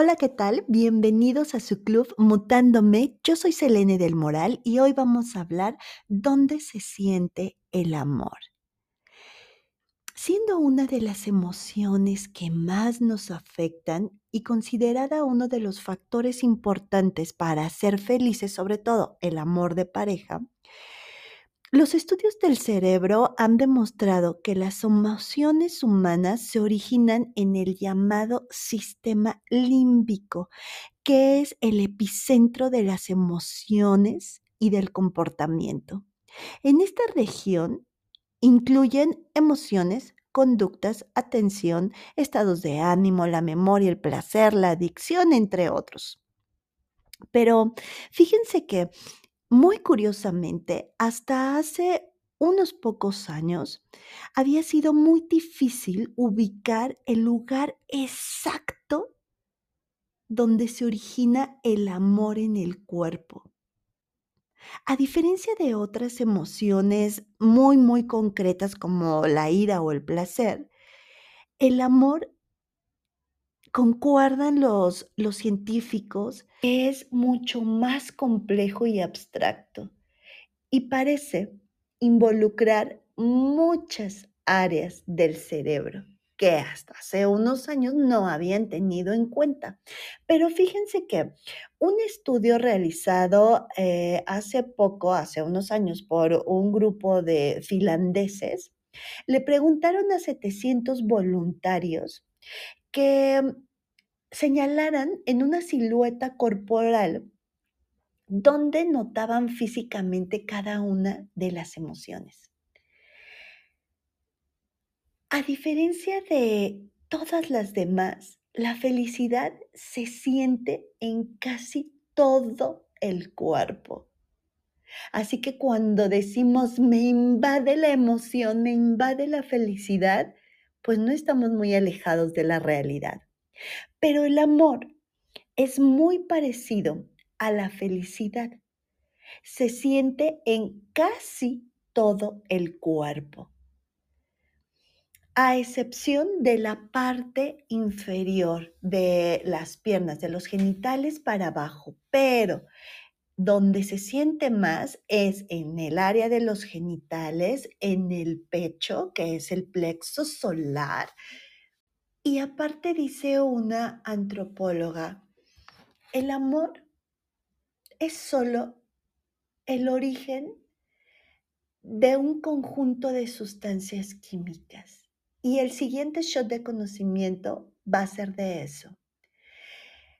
Hola, ¿qué tal? Bienvenidos a su club Mutándome. Yo soy Selene del Moral y hoy vamos a hablar dónde se siente el amor. Siendo una de las emociones que más nos afectan y considerada uno de los factores importantes para ser felices, sobre todo el amor de pareja, los estudios del cerebro han demostrado que las emociones humanas se originan en el llamado sistema límbico, que es el epicentro de las emociones y del comportamiento. En esta región incluyen emociones, conductas, atención, estados de ánimo, la memoria, el placer, la adicción, entre otros. Pero fíjense que muy curiosamente, hasta hace unos pocos años, había sido muy difícil ubicar el lugar exacto donde se origina el amor en el cuerpo. A diferencia de otras emociones muy, muy concretas como la ira o el placer, el amor concuerdan los, los científicos, es mucho más complejo y abstracto y parece involucrar muchas áreas del cerebro que hasta hace unos años no habían tenido en cuenta. Pero fíjense que un estudio realizado eh, hace poco, hace unos años, por un grupo de finlandeses, le preguntaron a 700 voluntarios que señalaran en una silueta corporal donde notaban físicamente cada una de las emociones. A diferencia de todas las demás, la felicidad se siente en casi todo el cuerpo. Así que cuando decimos me invade la emoción, me invade la felicidad, pues no estamos muy alejados de la realidad. Pero el amor es muy parecido a la felicidad. Se siente en casi todo el cuerpo, a excepción de la parte inferior de las piernas, de los genitales para abajo, pero donde se siente más es en el área de los genitales, en el pecho, que es el plexo solar. Y aparte dice una antropóloga, el amor es solo el origen de un conjunto de sustancias químicas. Y el siguiente shot de conocimiento va a ser de eso.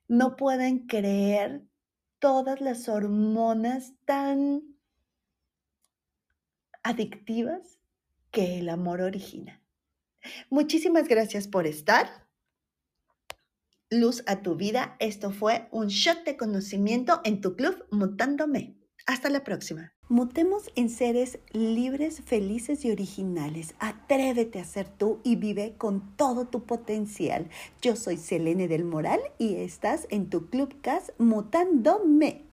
No pueden creer todas las hormonas tan adictivas que el amor origina. Muchísimas gracias por estar. Luz a tu vida. Esto fue un shot de conocimiento en tu club Mutándome. Hasta la próxima. Mutemos en seres libres, felices y originales. Atrévete a ser tú y vive con todo tu potencial. Yo soy Selene del Moral y estás en tu Club CAS Mutándome.